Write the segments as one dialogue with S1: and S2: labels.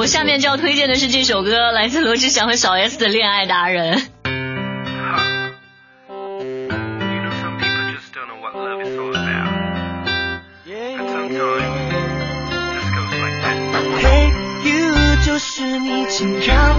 S1: 我下面就要推荐的是这首歌，来自罗志祥和小 S 的《恋爱达人》。
S2: 是你，请靠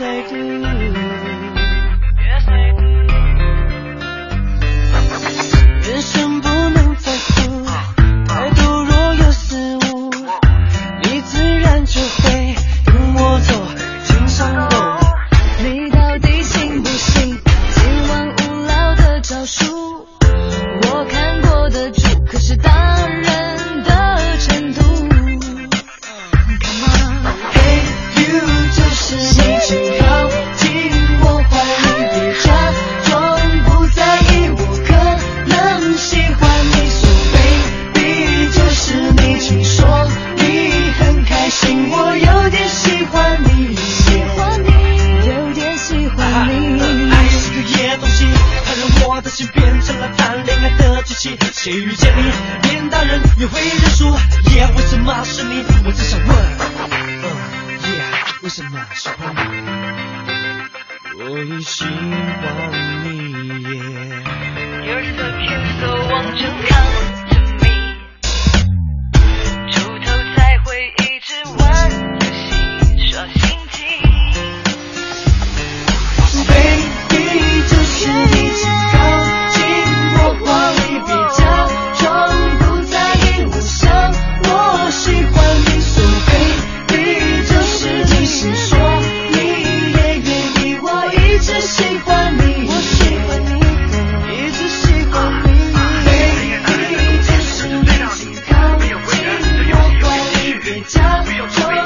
S2: yes I do. 变成了谈恋爱的机器谁遇见你连大人也会认输。耶为什么？是你我只想问。耶为什么？喜欢你我已喜欢你 no sleep.